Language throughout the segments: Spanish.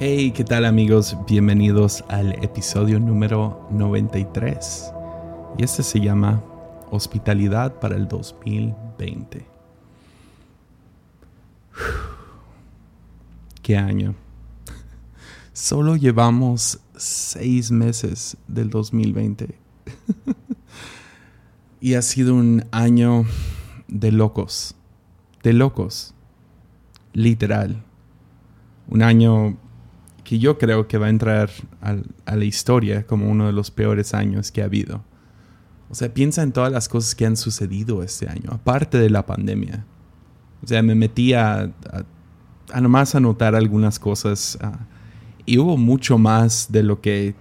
Hey, ¿qué tal amigos? Bienvenidos al episodio número 93. Y este se llama Hospitalidad para el 2020. ¿Qué año? Solo llevamos seis meses del 2020. y ha sido un año de locos. De locos. Literal. Un año que yo creo que va a entrar a, la historia como uno de los peores años que ha habido. O sea, piensa en todas las cosas que han sucedido este año, aparte de la pandemia. O sea, me metí a, a, nomás anotar algunas cosas ah, y hubo mucho más de lo que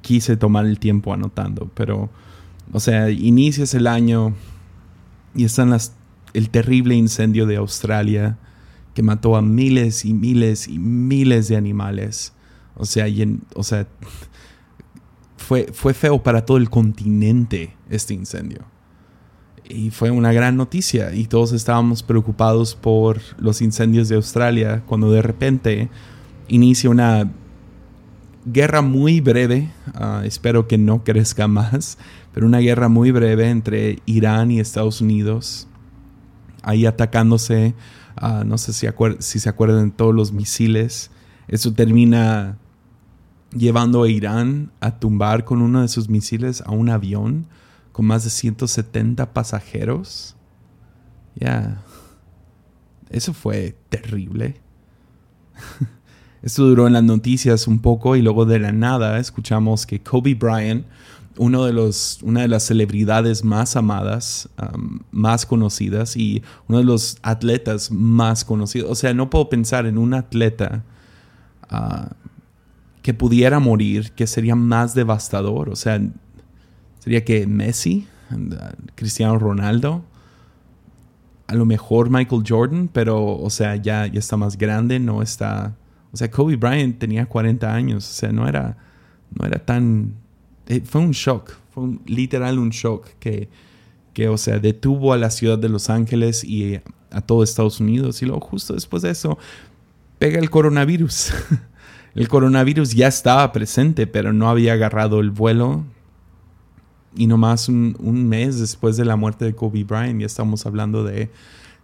quise tomar el tiempo anotando. Pero, o sea, inicias el año y están las, el terrible incendio de Australia que mató a miles y miles y miles de animales. O sea, fue, fue feo para todo el continente este incendio. Y fue una gran noticia y todos estábamos preocupados por los incendios de Australia cuando de repente inicia una guerra muy breve, ah, espero que no crezca más, pero una guerra muy breve entre Irán y Estados Unidos, ahí atacándose Ah, no sé si, si se acuerdan todos los misiles. Eso termina llevando a Irán a tumbar con uno de sus misiles a un avión con más de 170 pasajeros. Ya. Eso fue terrible. Esto duró en las noticias un poco y luego de la nada escuchamos que Kobe Bryant uno de los, una de las celebridades más amadas, más conocidas y uno de los atletas más conocidos. O sea, no puedo pensar en un atleta ah, que pudiera morir que sería más devastador. O sea, sería que Messi, Cristiano Ronaldo, a lo mejor Michael Jordan, pero, o sea, ya, ya está más grande, no está... O sea, Kobe Bryant tenía 40 años, o sea, no era, no era tan fue un shock, fue literal un shock que, que, o sea, detuvo a la ciudad de Los Ángeles y a todo Estados Unidos. Y luego justo después de eso pega el coronavirus. el coronavirus ya estaba presente, pero no había agarrado el vuelo. Y nomás un, un mes después de la muerte de Kobe Bryant ya estamos hablando de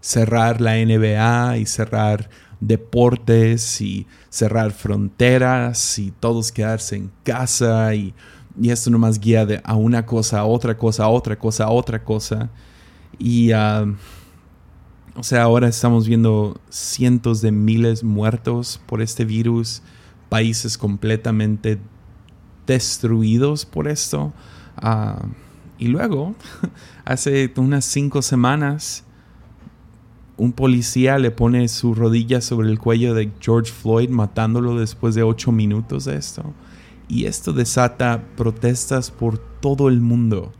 cerrar la NBA y cerrar deportes y cerrar fronteras y todos quedarse en casa y y esto nomás guía de a una cosa, a otra cosa, a otra cosa, a otra cosa. Y, ah, o sea, ahora estamos viendo cientos de miles muertos por este virus, países completamente destruidos por esto. Ah, y luego, hace unas cinco semanas, un policía le pone su rodilla sobre el cuello de George Floyd, matándolo después de ocho minutos de esto. Y esto desata protestas por todo el mundo.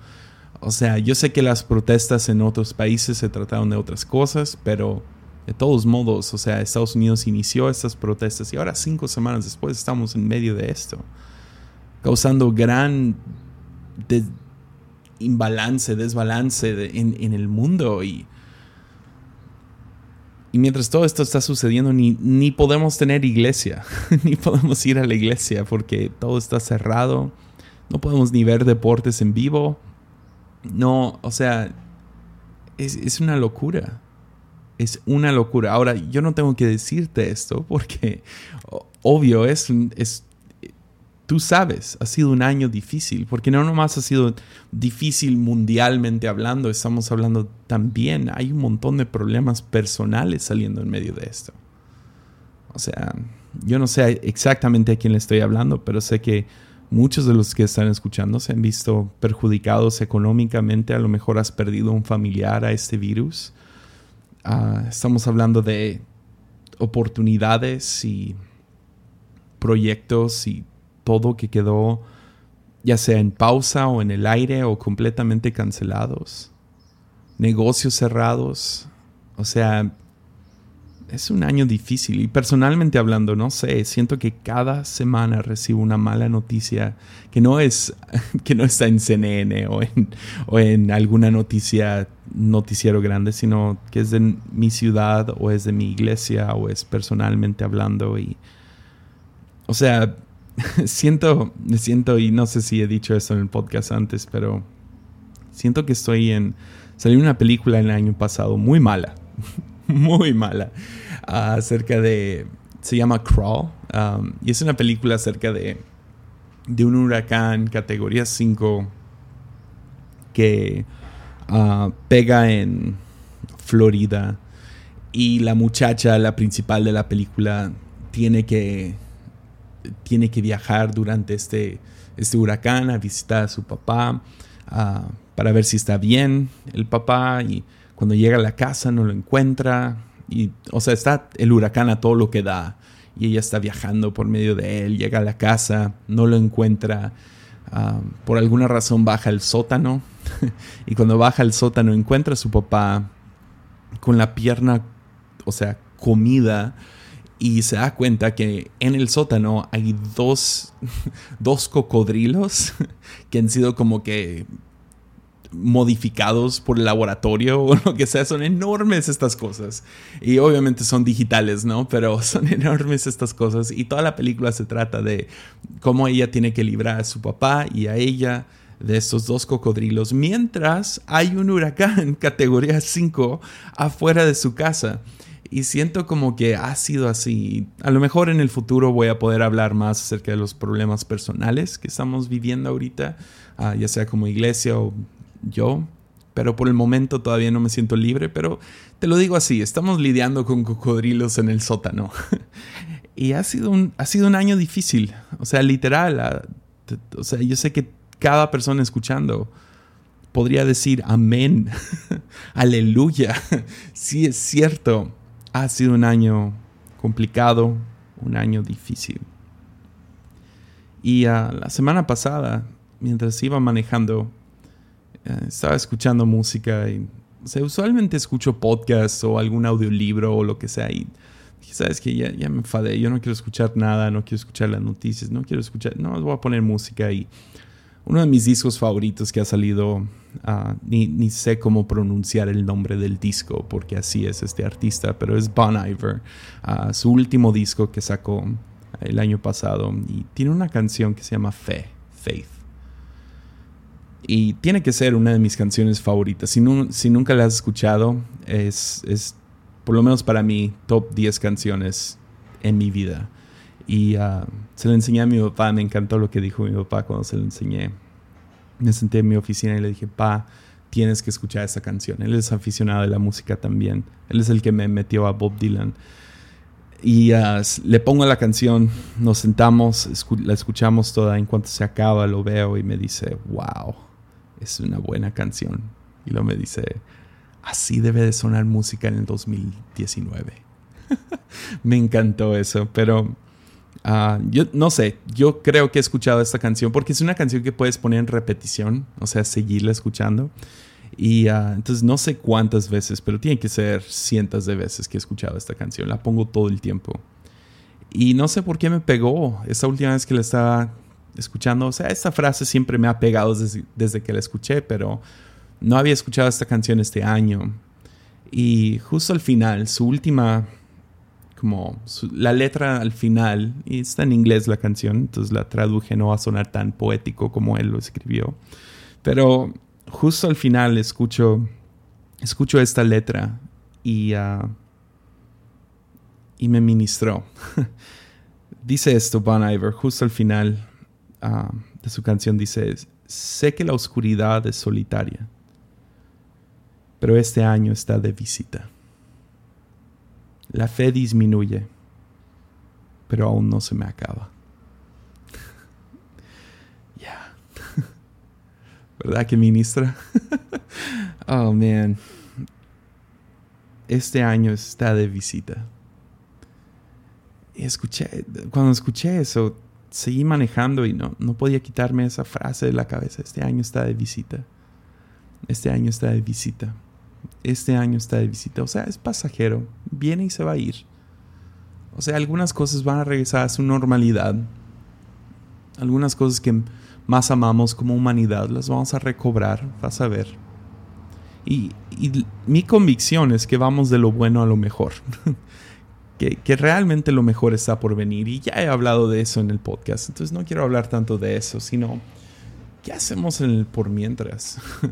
O sea, yo sé que las protestas en otros países se trataron de otras cosas, pero de todos modos, o sea, Estados Unidos inició estas protestas y ahora cinco semanas después estamos en medio de esto, causando gran imbalance, desbalance en, en el mundo y mientras todo esto está sucediendo, ni, ni podemos tener iglesia, ni podemos ir a la iglesia porque todo está cerrado. No podemos ni ver deportes en vivo. No, o sea, es, es una locura. Es una locura. Ahora, yo no tengo que decirte esto porque, obvio, es, es tú sabes, ha sido un año difícil, porque no nomás ha sido difícil mundialmente hablando, estamos hablando también, hay un montón de problemas personales saliendo en medio de esto. O sea, yo no sé exactamente a quién le estoy hablando, pero sé que muchos de los que están escuchando se han visto perjudicados económicamente, a lo mejor has perdido un familiar a este virus. Ah, estamos hablando de oportunidades y proyectos y todo que quedó ya sea en pausa o en el aire o completamente cancelados. Negocios cerrados. O sea, es un año difícil y personalmente hablando, no sé, siento que cada semana recibo una mala noticia que no es que no está en CNN o en, alguna noticia noticiero grande, sino que es de mi ciudad o es de mi iglesia o es personalmente hablando y o sea, siento, siento, y no sé si he dicho esto en el podcast antes, pero siento que estoy en... Salió una película el año pasado muy mala, muy mala, acerca de... Se llama Crawl, um, y es una película acerca de, de un huracán categoría 5 que uh, pega en Florida y la muchacha, la principal de la película, tiene que, tiene que viajar durante este, este huracán a visitar a su papá uh, para ver si está bien el papá y cuando llega a la casa no lo encuentra y o sea está el huracán a todo lo que da y ella está viajando por medio de él llega a la casa no lo encuentra uh, por alguna razón baja el sótano y cuando baja el sótano encuentra a su papá con la pierna o sea, comida y se da cuenta que en el sótano hay dos, dos cocodrilos que han sido como que modificados por el laboratorio o lo que sea. Son enormes estas cosas. Y obviamente son digitales, ¿no? Pero son enormes estas cosas. Y toda la película se trata de cómo ella tiene que librar a su papá y a ella de estos dos cocodrilos mientras hay un huracán categoría 5 afuera de su casa. Y siento como que ha sido así. A lo mejor en el futuro voy a poder hablar más acerca de los problemas personales que estamos viviendo ahorita, ah, ya sea como iglesia o yo. Pero por el momento todavía no me siento libre. Pero te lo digo así, estamos lidiando con cocodrilos en el sótano. y ha sido, un, ha sido un año difícil. O sea, literal. Ah, o sea, yo sé que cada persona escuchando podría decir amén, aleluya, sí es cierto ha sido un año complicado, un año difícil. Y ah, la semana pasada, mientras iba manejando, eh, estaba escuchando música y usualmente escucho podcasts o algún audiolibro o lo que sea y dije, sabes que ya, ya me enfadé, yo no quiero escuchar nada, no quiero escuchar las noticias, no quiero escuchar, no, voy a poner música y uno de mis discos favoritos que ha salido, ah, ni, sé cómo pronunciar el nombre del disco, porque así es este artista, pero es Bon Iver, ah, su último disco que sacó el año pasado, y tiene una canción que se llama Fe, Faith. Y tiene que ser una de mis canciones favoritas. Si, si nunca la has escuchado, es, es, por lo menos para mí, top 10 canciones en mi vida. Y ah, se lo enseñé a mi papá, me encantó lo que dijo mi papá cuando se lo enseñé. Me senté en mi oficina y le dije, pa, tienes que escuchar esa canción. Él es aficionado de la música también. Él es el que me metió a Bob Dylan. Y ah, le pongo la canción, nos sentamos, la escuchamos toda. En cuanto se acaba, lo veo y me dice, wow, es una buena canción. Y luego me dice, así debe de sonar música en el 2019. me encantó eso, pero Ah, yo no sé, yo creo que he escuchado esta canción porque es una canción que puedes poner en repetición, o sea, seguirla escuchando. Y uh, entonces no sé cuántas veces, pero tiene que ser cientos de veces que he escuchado esta canción. La pongo todo el tiempo. Y no sé por qué me pegó esa última vez que la estaba escuchando. O sea, esta frase siempre me ha pegado desde, desde que la escuché, pero no había escuchado esta canción este año. Y justo al final, su última como la letra al final, y está en inglés la canción, entonces la traduje, no va a sonar tan poético como él lo escribió, pero justo al final escucho, escucho esta letra y, ah, y me ministró. dice esto Bon Iver, justo al final ah, de su canción, dice, sé que la oscuridad es solitaria, pero este año está de visita. La fe disminuye, pero aún no se me acaba. Ya. ¿Verdad que ministra? oh, man. Este año está de visita. Y escuché, cuando escuché eso, seguí manejando y no, no podía quitarme esa frase de la cabeza. Este año está de visita. Este año está de visita este año está de visita. O sea, es pasajero. Viene y se va a ir. O sea, algunas cosas van a regresar a su normalidad. Algunas cosas que más amamos como humanidad las vamos a recobrar, vas a ver. Y, mi convicción es que vamos de lo bueno a lo mejor. que, realmente lo mejor está por venir. Y ya he hablado de eso en el podcast, entonces no quiero hablar tanto de eso, sino ¿qué hacemos por mientras?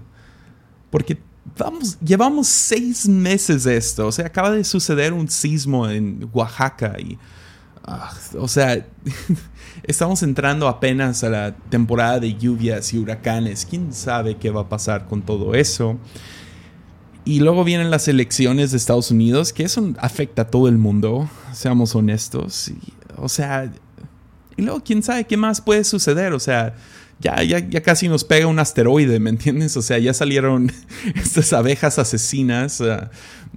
Porque vamos, llevamos seis meses de esto, o sea, acaba de suceder un sismo en Oaxaca y... Ah, o sea, estamos entrando apenas a la temporada de lluvias y huracanes. ¿Quién sabe qué va a pasar con todo eso? Y luego vienen las elecciones de Estados Unidos, que eso afecta a todo el mundo, seamos honestos. o sea, y luego quién sabe qué más puede suceder. O sea, ya, ya, ya casi nos pega un asteroide, ¿me entiendes? O sea, ya salieron estas abejas asesinas.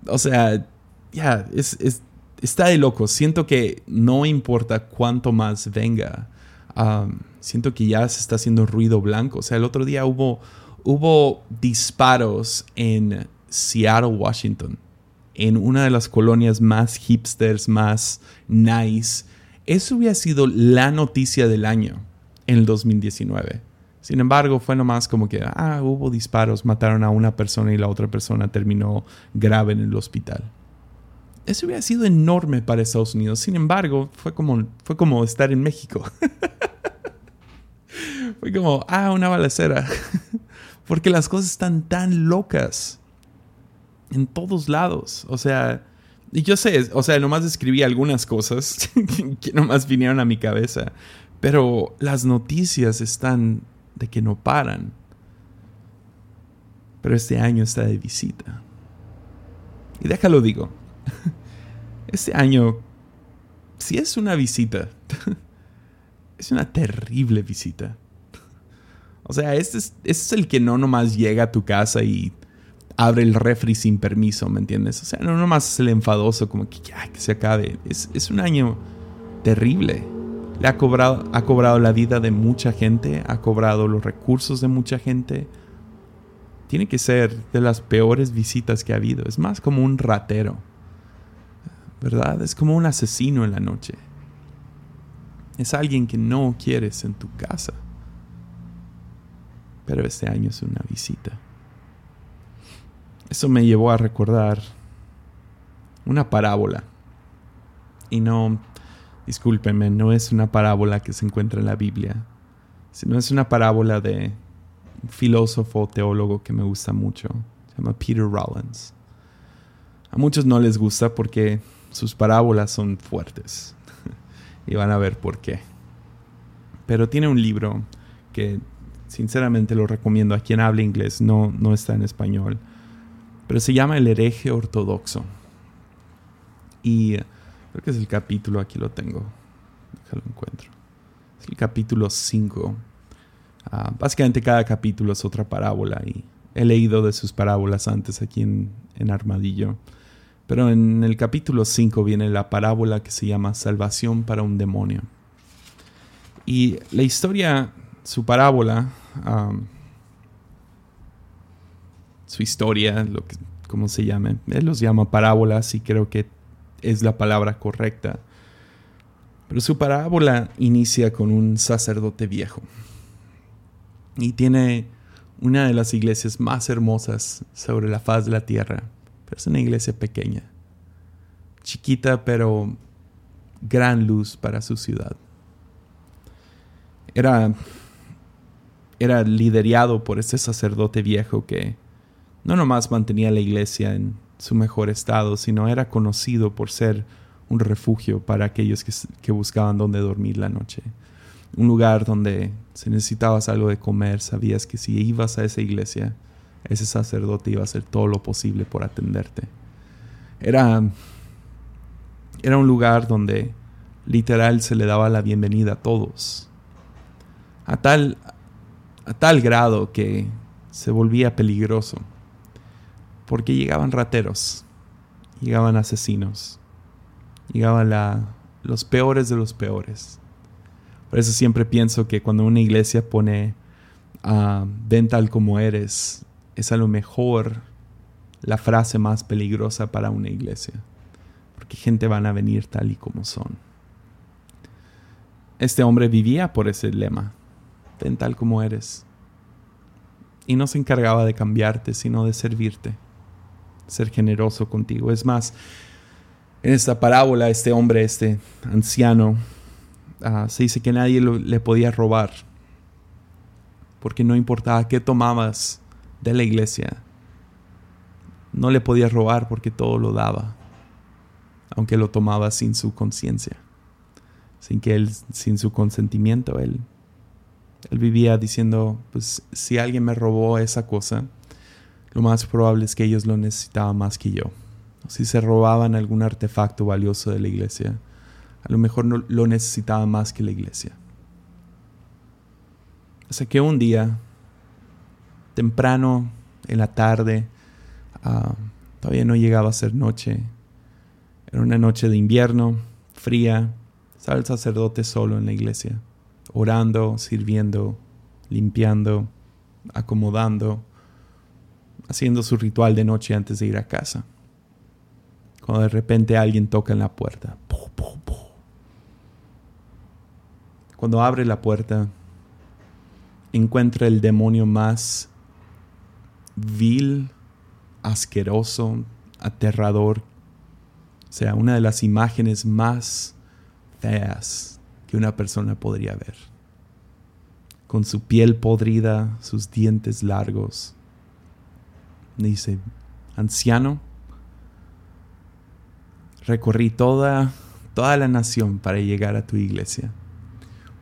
o sea, ya, es, está de loco. Siento que no importa cuánto más venga. siento que ya se está haciendo ruido blanco. O sea, el otro día hubo, hubo disparos en Seattle, Washington, en una de las colonias más hipsters, más nice. Eso hubiera sido la noticia del año en el 2019. Sin embargo, fue nomás como que, ah, hubo disparos, mataron a una persona y la otra persona terminó grave en el hospital. Eso hubiera sido enorme para Estados Unidos. Sin embargo, fue como, fue como estar en México. fue como, ah, una balacera. Porque las cosas están tan locas en todos lados. O sea, y yo sé, o sea, nomás escribí algunas cosas que nomás vinieron a mi cabeza. Pero las noticias están de que no paran. Pero este año está de visita. Y déjalo digo. Este año, si es una visita, es una terrible visita. O sea, este es, este es el que no nomás llega a tu casa y abre el refri sin permiso, ¿me entiendes? O sea, no nomás es el enfadoso, como que ya, que se acabe. Es, es un año terrible. Le ha cobrado, ha cobrado la vida de mucha gente, ha cobrado los recursos de mucha gente. Tiene que ser de las peores visitas que ha habido. Es más como un ratero. ¿Verdad? Es como un asesino en la noche. Es alguien que no quieres en tu casa. Pero este año es una visita. Eso me llevó a recordar una parábola. Y no, discúlpenme, no es una parábola que se encuentra en la Biblia, sino es una parábola de un filósofo teólogo que me gusta mucho. Se llama Peter Rollins. A muchos no les gusta porque sus parábolas son fuertes. y van a ver por qué. Pero tiene un libro que sinceramente lo recomiendo a quien hable inglés, no, no está en español pero se llama El hereje ortodoxo. Y creo que es el capítulo, aquí lo tengo, déjalo encuentro. Es el capítulo 5. Ah, básicamente cada capítulo es otra parábola y he leído de sus parábolas antes aquí en, en Armadillo. Pero en el capítulo 5 viene la parábola que se llama Salvación para un demonio. Y la historia, su parábola, su historia, lo que, como se llame. Él los llama parábolas y creo que es la palabra correcta. Pero su parábola inicia con un sacerdote viejo. Y tiene una de las iglesias más hermosas sobre la faz de la tierra. Pero es una iglesia pequeña. Chiquita pero gran luz para su ciudad. Era, era liderado por ese sacerdote viejo que no nomás mantenía la iglesia en su mejor estado, sino era conocido por ser un refugio para aquellos que, buscaban dónde dormir la noche. Un lugar donde si necesitabas algo de comer, sabías que si ibas a esa iglesia, ese sacerdote iba a hacer todo lo posible por atenderte. Era, era un lugar donde literal se le daba la bienvenida a todos. A tal, a tal grado que se volvía peligroso porque llegaban rateros, llegaban asesinos, llegaban los peores de los peores. Por eso siempre pienso que cuando una iglesia pone a ven tal como eres, es a lo mejor la frase más peligrosa para una iglesia. Porque gente van a venir tal y como son. Este hombre vivía por ese lema. Ven tal como eres. Y no se encargaba de cambiarte, sino de servirte ser generoso contigo. Es más, En esta parábola, este hombre, este anciano, ah, se dice que nadie le podía robar, porque no importaba qué tomabas de la iglesia, no le podía robar porque todo lo daba, aunque lo tomaba sin su conciencia, sin que él, sin su consentimiento, él, él vivía diciendo, pues si alguien me robó esa cosa, lo más probable es que ellos lo necesitaban más que yo. Si se robaban algún artefacto valioso de la iglesia, a lo mejor no lo necesitaban más que la iglesia. Hasta que un día, temprano en la tarde, Ah, todavía no llegaba a ser noche. Era una noche de invierno, fría. Estaba el sacerdote solo en la iglesia, orando, sirviendo, limpiando, acomodando, haciendo su ritual de noche antes de ir a casa. Cuando de repente alguien toca en la puerta. Cuando abre la puerta, encuentra el demonio más vil asqueroso, aterrador. O sea, una de las imágenes más feas que una persona podría ver. Con su piel podrida, sus dientes largos. Dice, anciano, recorrí toda, toda la nación para llegar a tu iglesia,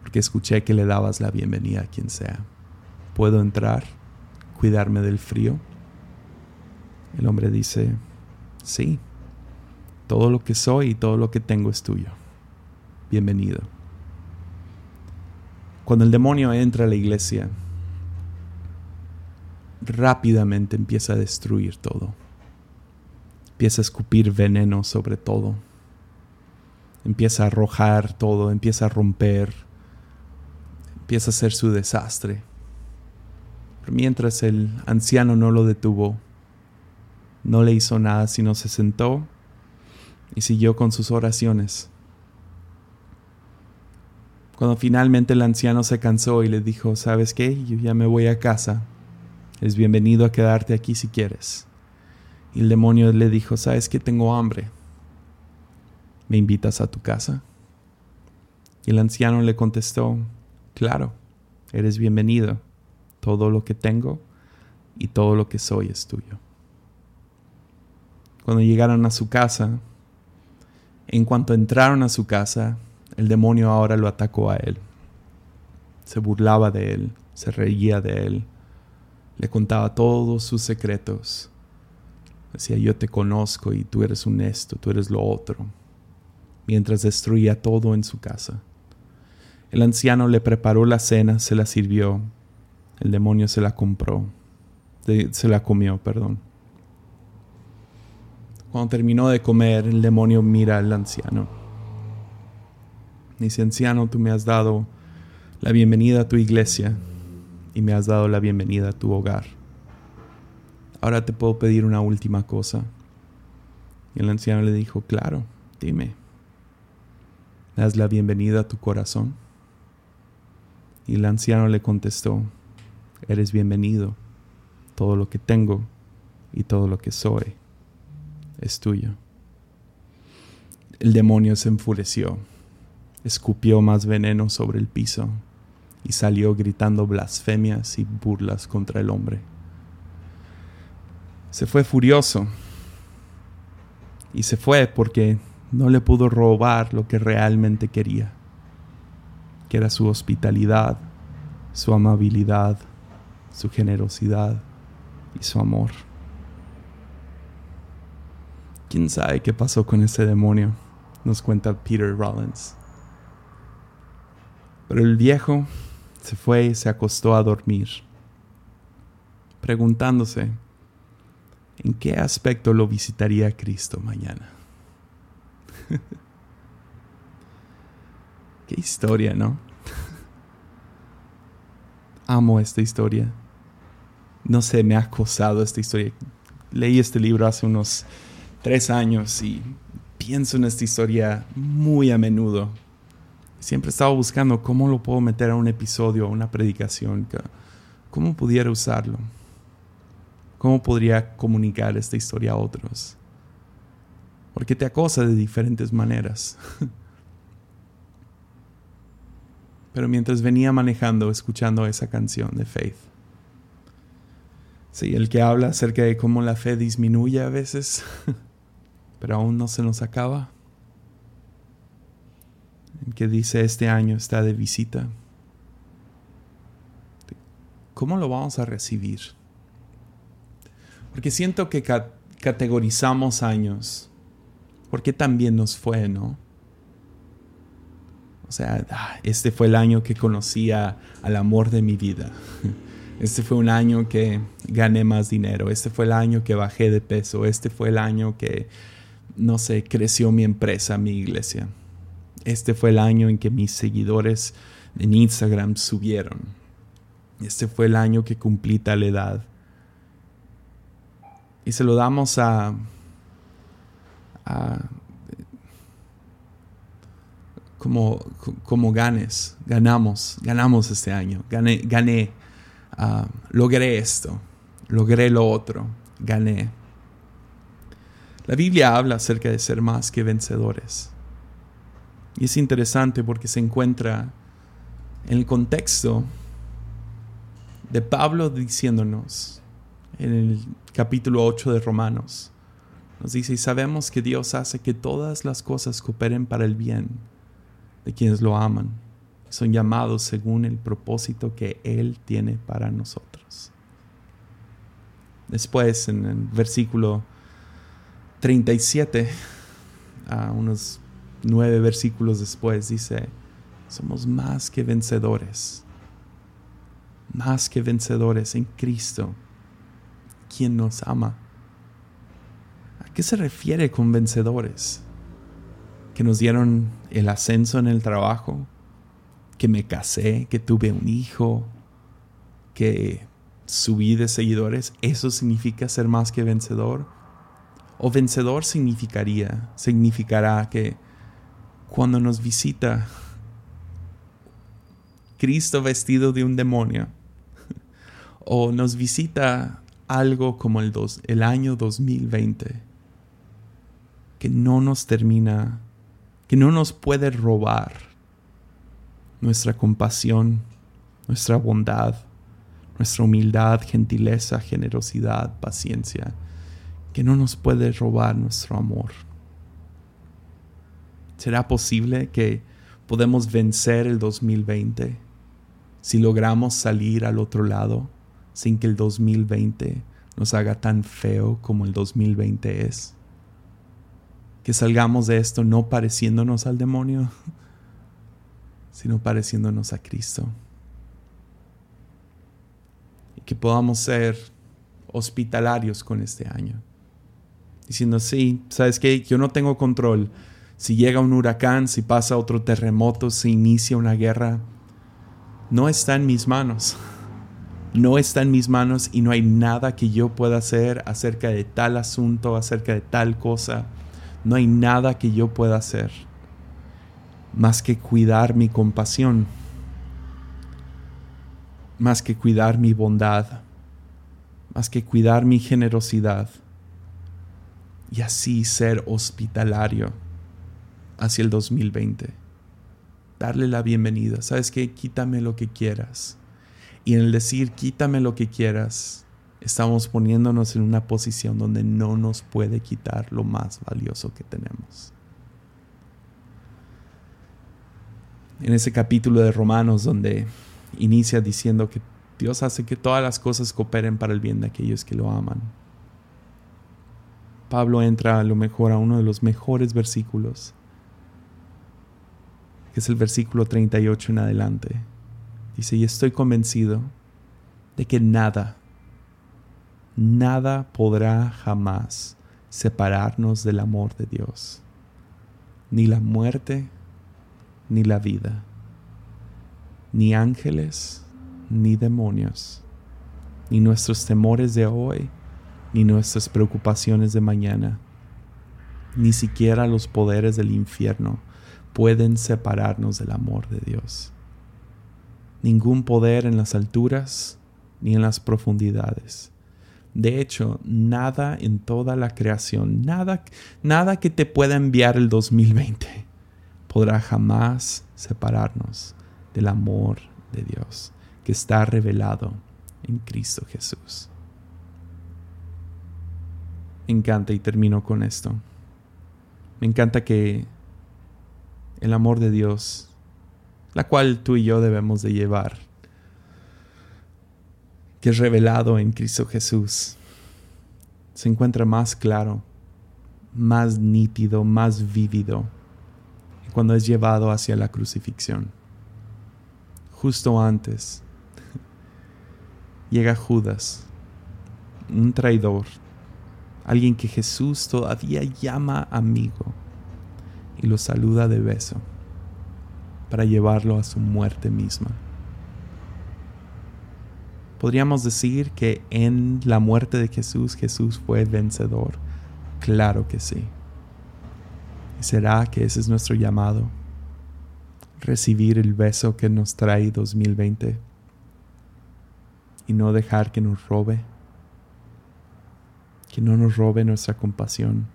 porque escuché que le dabas la bienvenida a quien sea. ¿Puedo entrar? ¿Cuidarme del frío? El hombre dice, sí, todo lo que soy y todo lo que tengo es tuyo. Bienvenido. Cuando el demonio entra a la iglesia, rápidamente empieza a destruir todo. Empieza a escupir veneno sobre todo. Empieza a arrojar todo, empieza a romper. Empieza a hacer su desastre. Mientras el anciano no lo detuvo, no le hizo nada, sino se sentó y siguió con sus oraciones. Cuando finalmente el anciano se cansó y le dijo, ¿sabes qué? Yo ya me voy a casa. Es bienvenido a quedarte aquí si quieres. Y el demonio le dijo, ¿sabes qué? Tengo hambre. ¿Me invitas a tu casa? Y el anciano le contestó, claro, eres bienvenido. Todo lo que tengo y todo lo que soy es tuyo. Cuando llegaron a su casa, en cuanto entraron a su casa, el demonio ahora lo atacó a él. Se burlaba de él, se reía de él, le contaba todos sus secretos. Decía, yo te conozco y tú eres un esto, tú eres lo otro, mientras destruía todo en su casa. El anciano le preparó la cena, se la sirvió, el demonio se la compró, se la comió, perdón. Cuando terminó de comer, el demonio mira al anciano. Dice, anciano, tú me has dado la bienvenida a tu iglesia y me has dado la bienvenida a tu hogar. Ahora te puedo pedir una última cosa. Y el anciano le dijo, claro, dime. ¿Me das la bienvenida a tu corazón? Y el anciano le contestó, eres bienvenido. Todo lo que tengo y todo lo que soy es tuyo. El demonio se enfureció, escupió más veneno sobre el piso y salió gritando blasfemias y burlas contra el hombre. Se fue furioso y se fue porque no le pudo robar lo que realmente quería, que era su hospitalidad, su amabilidad, su generosidad y su amor. ¿Quién sabe qué pasó con ese demonio? Nos cuenta Peter Rollins. Pero el viejo se fue y se acostó a dormir, preguntándose en qué aspecto lo visitaría Cristo mañana. qué historia, ¿no? Amo esta historia. No sé, me ha acosado esta historia. Leí este libro hace unos tres años y pienso en esta historia muy a menudo. Siempre he estado buscando cómo lo puedo meter a un episodio, a una predicación, cómo pudiera usarlo, cómo podría comunicar esta historia a otros. Porque te acosa de diferentes maneras. Pero mientras venía manejando, escuchando esa canción de Faith, sí, el que habla acerca de cómo la fe disminuye a veces, pero aún no se nos acaba. Que dice este año está de visita. ¿Cómo lo vamos a recibir? Porque siento que categorizamos años. Porque también nos fue, ¿no? O sea, ah, este fue el año que conocí al amor de mi vida. Este fue un año que gané más dinero. Este fue el año que bajé de peso. Este fue el año que, no sé, creció mi empresa, mi iglesia. Este fue el año en que mis seguidores en Instagram subieron. Este fue el año que cumplí tal edad. Y se lo damos a, como, como ganes, ganamos, ganamos este año, gané, gané, ah, logré esto, logré lo otro, gané. La Biblia habla acerca de ser más que vencedores. Y es interesante porque se encuentra en el contexto de Pablo diciéndonos en el capítulo 8 de Romanos. Nos dice, y sabemos que Dios hace que todas las cosas cooperen para el bien de quienes lo aman. Son llamados según el propósito que Él tiene para nosotros. Después, en el versículo 37, a unos nueve versículos después, dice, somos más que vencedores, más que vencedores en Cristo, quien nos ama. ¿A qué se refiere con vencedores? que nos dieron el ascenso en el trabajo, que me casé, que tuve un hijo, que subí de seguidores, ¿eso significa ser más que vencedor? O vencedor significaría, significará que cuando nos visita Cristo vestido de un demonio, o nos visita algo como el, dos, el año 2020, que no nos termina que no nos puede robar nuestra compasión, nuestra bondad, nuestra humildad, gentileza, generosidad, paciencia, que no nos puede robar nuestro amor. ¿Será posible que podemos vencer el 2020 si logramos salir al otro lado sin que el 2020 nos haga tan feo como el 2020 es? que salgamos de esto no pareciéndonos al demonio, sino pareciéndonos a Cristo. Y que podamos ser hospitalarios con este año. Diciendo, sí, ¿sabes qué? Yo no tengo control. Si llega un huracán, si pasa otro terremoto, si inicia una guerra, no está en mis manos. No está en mis manos y no hay nada que yo pueda hacer acerca de tal asunto, acerca de tal cosa no hay nada que yo pueda hacer más que cuidar mi compasión, más que cuidar mi bondad, más que cuidar mi generosidad y así ser hospitalario hacia el 2020. Darle la bienvenida. ¿Sabes qué? Quítame lo que quieras. Y en el decir quítame lo que quieras, estamos poniéndonos en una posición donde no nos puede quitar lo más valioso que tenemos. En ese capítulo de Romanos donde inicia diciendo que Dios hace que todas las cosas cooperen para el bien de aquellos que lo aman. Pablo entra a lo mejor a uno de los mejores versículos, que es el versículo 38 en adelante. Dice, y estoy convencido de que nada, nada podrá jamás separarnos del amor de Dios, ni la muerte, ni la vida, ni ángeles, ni demonios, ni nuestros temores de hoy, ni nuestras preocupaciones de mañana, ni siquiera los poderes del infierno pueden separarnos del amor de Dios. Ningún poder en las alturas ni en las profundidades De hecho, nada en toda la creación, nada, nada que te pueda enviar el 2020 podrá jamás separarnos del amor de Dios que está revelado en Cristo Jesús. Me encanta y termino con esto. Me encanta que el amor de Dios, la cual tú y yo debemos de llevar, que es revelado en Cristo Jesús, se encuentra más claro, más nítido, más vívido cuando es llevado hacia la crucifixión. Justo antes llega Judas, un traidor, alguien que Jesús todavía llama amigo y lo saluda de beso para llevarlo a su muerte misma. ¿Podríamos decir que en la muerte de Jesús Jesús fue vencedor? Claro que sí. ¿Y será que ese es nuestro llamado? Recibir el beso que nos trae 2020 y no dejar que nos robe, que no nos robe nuestra compasión,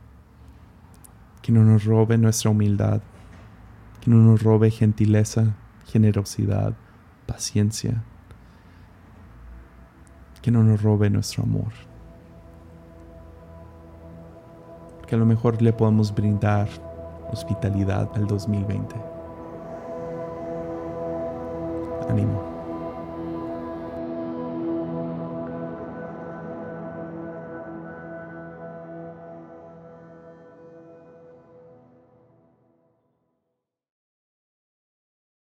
que no nos robe nuestra humildad, que no nos robe gentileza, generosidad, paciencia, que no nos robe nuestro amor. Que a lo mejor le podemos brindar hospitalidad al 2020. Ánimo.